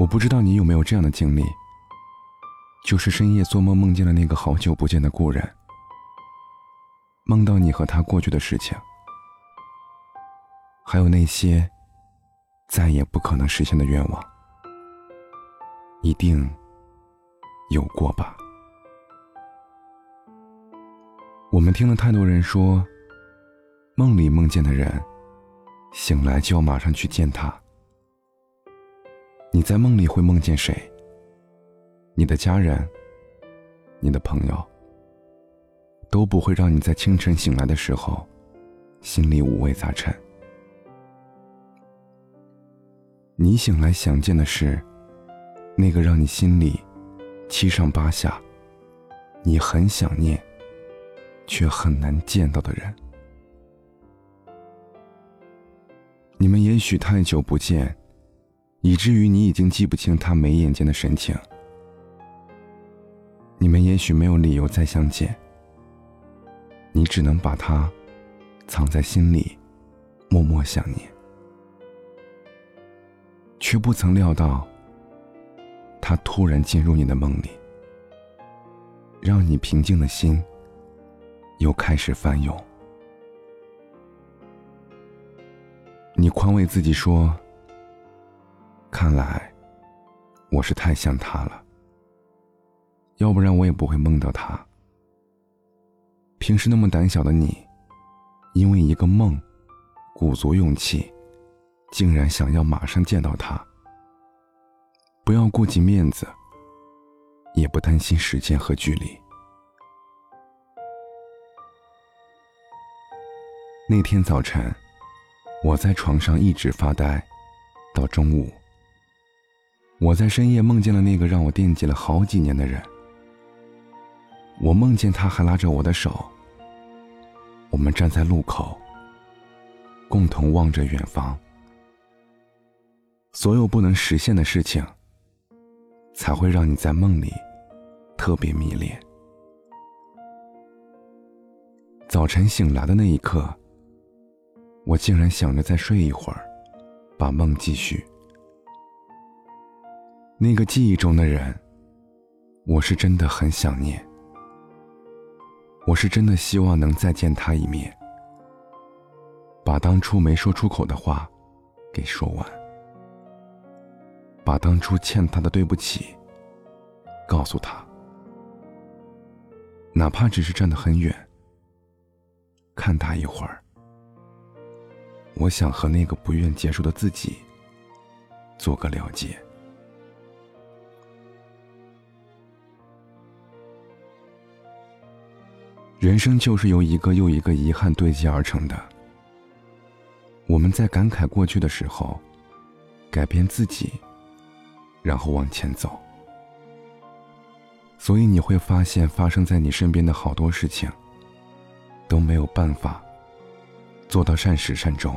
我不知道你有没有这样的经历，就是深夜做梦梦见了那个好久不见的故人，梦到你和他过去的事情，还有那些再也不可能实现的愿望，一定有过吧？我们听了太多人说，梦里梦见的人，醒来就要马上去见他。你在梦里会梦见谁？你的家人、你的朋友，都不会让你在清晨醒来的时候，心里五味杂陈。你醒来想见的是，那个让你心里七上八下，你很想念。却很难见到的人，你们也许太久不见，以至于你已经记不清他眉眼间的神情。你们也许没有理由再相见，你只能把他藏在心里，默默想念，却不曾料到，他突然进入你的梦里，让你平静的心。又开始翻涌。你宽慰自己说：“看来我是太想他了，要不然我也不会梦到他。平时那么胆小的你，因为一个梦，鼓足勇气，竟然想要马上见到他。不要顾及面子，也不担心时间和距离。”那天早晨，我在床上一直发呆，到中午。我在深夜梦见了那个让我惦记了好几年的人。我梦见他还拉着我的手，我们站在路口，共同望着远方。所有不能实现的事情，才会让你在梦里特别迷恋。早晨醒来的那一刻。我竟然想着再睡一会儿，把梦继续。那个记忆中的人，我是真的很想念。我是真的希望能再见他一面，把当初没说出口的话给说完，把当初欠他的对不起告诉他，哪怕只是站得很远，看他一会儿。我想和那个不愿结束的自己做个了结。人生就是由一个又一个遗憾堆积而成的。我们在感慨过去的时候，改变自己，然后往前走。所以你会发现，发生在你身边的好多事情都没有办法做到善始善终。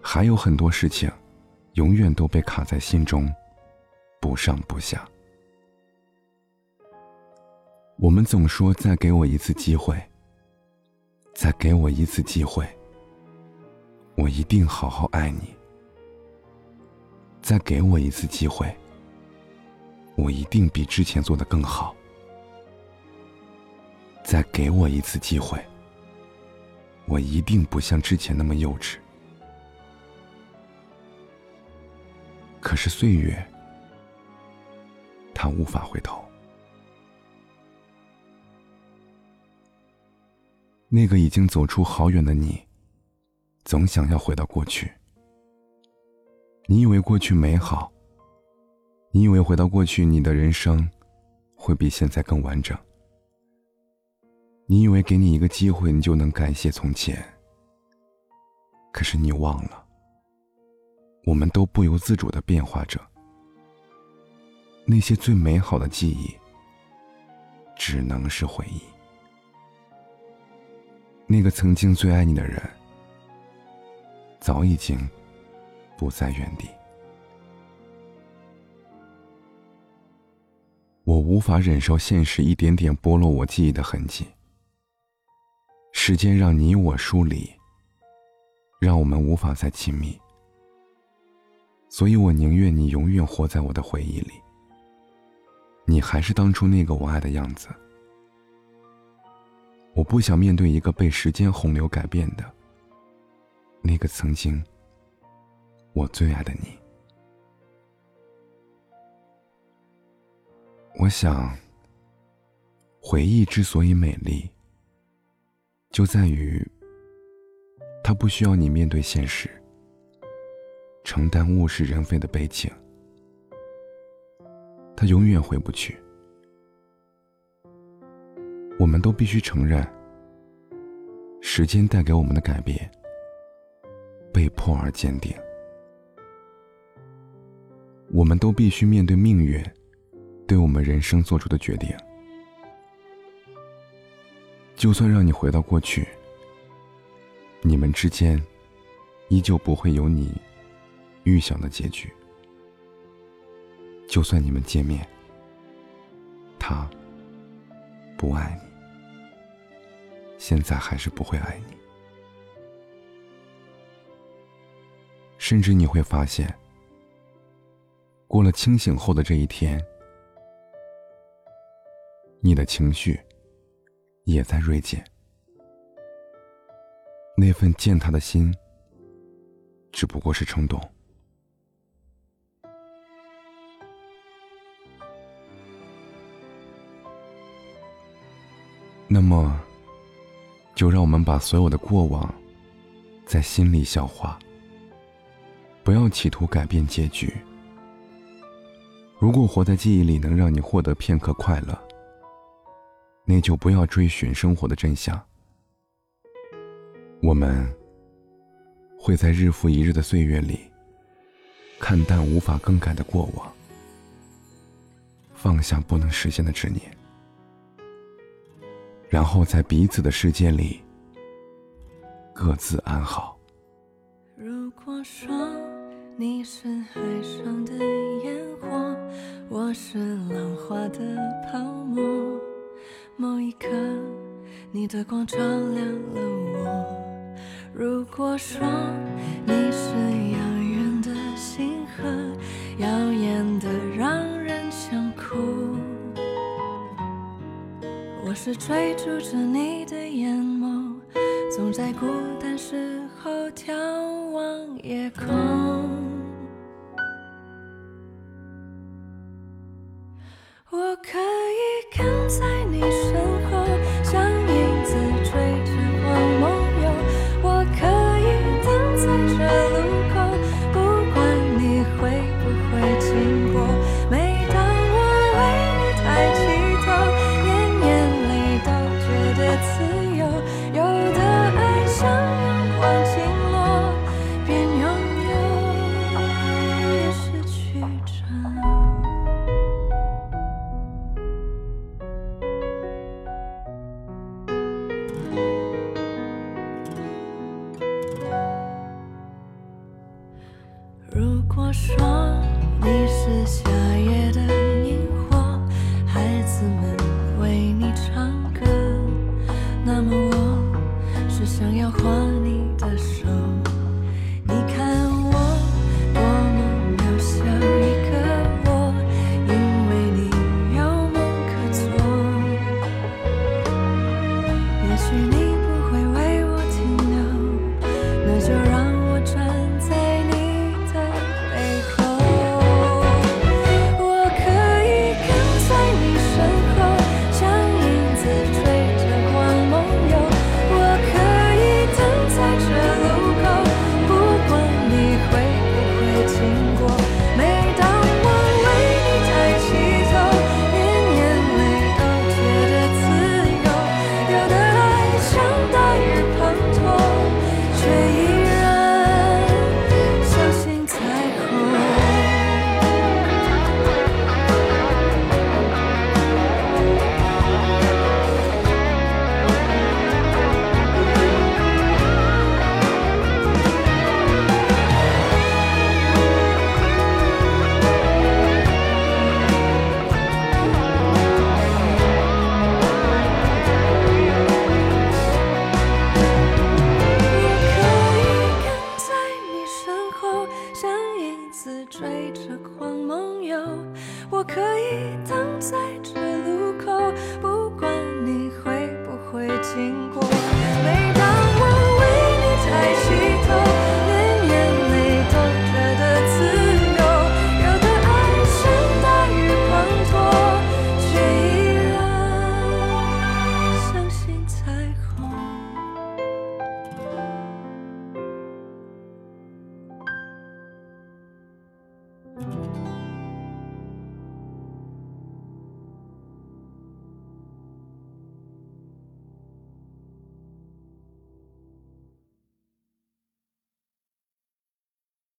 还有很多事情，永远都被卡在心中，不上不下。我们总说再给我一次机会，再给我一次机会，我一定好好爱你。再给我一次机会，我一定比之前做的更好。再给我一次机会，我一定不像之前那么幼稚。可是岁月，它无法回头。那个已经走出好远的你，总想要回到过去。你以为过去美好，你以为回到过去，你的人生会比现在更完整。你以为给你一个机会，你就能感谢从前。可是你忘了。我们都不由自主的变化着，那些最美好的记忆，只能是回忆。那个曾经最爱你的人，早已经不在原地。我无法忍受现实一点点剥落我记忆的痕迹。时间让你我疏离，让我们无法再亲密。所以我宁愿你永远活在我的回忆里。你还是当初那个我爱的样子。我不想面对一个被时间洪流改变的那个曾经我最爱的你。我想，回忆之所以美丽，就在于它不需要你面对现实，承担物是人非的悲情，它永远回不去。我们都必须承认，时间带给我们的改变，被迫而坚定。我们都必须面对命运。对我们人生做出的决定，就算让你回到过去，你们之间依旧不会有你预想的结局。就算你们见面，他不爱你，现在还是不会爱你，甚至你会发现，过了清醒后的这一天。你的情绪也在锐减，那份见他的心只不过是冲动。那么，就让我们把所有的过往在心里消化，不要企图改变结局。如果活在记忆里能让你获得片刻快乐，那就不要追寻生活的真相。我们会在日复一日的岁月里，看淡无法更改的过往，放下不能实现的执念，然后在彼此的世界里各自安好。如果说你是海上的烟火，我是浪花的泡沫。某一刻，你的光照亮了我。如果说你是是追逐着你的眼眸，总在孤单时候眺望夜空。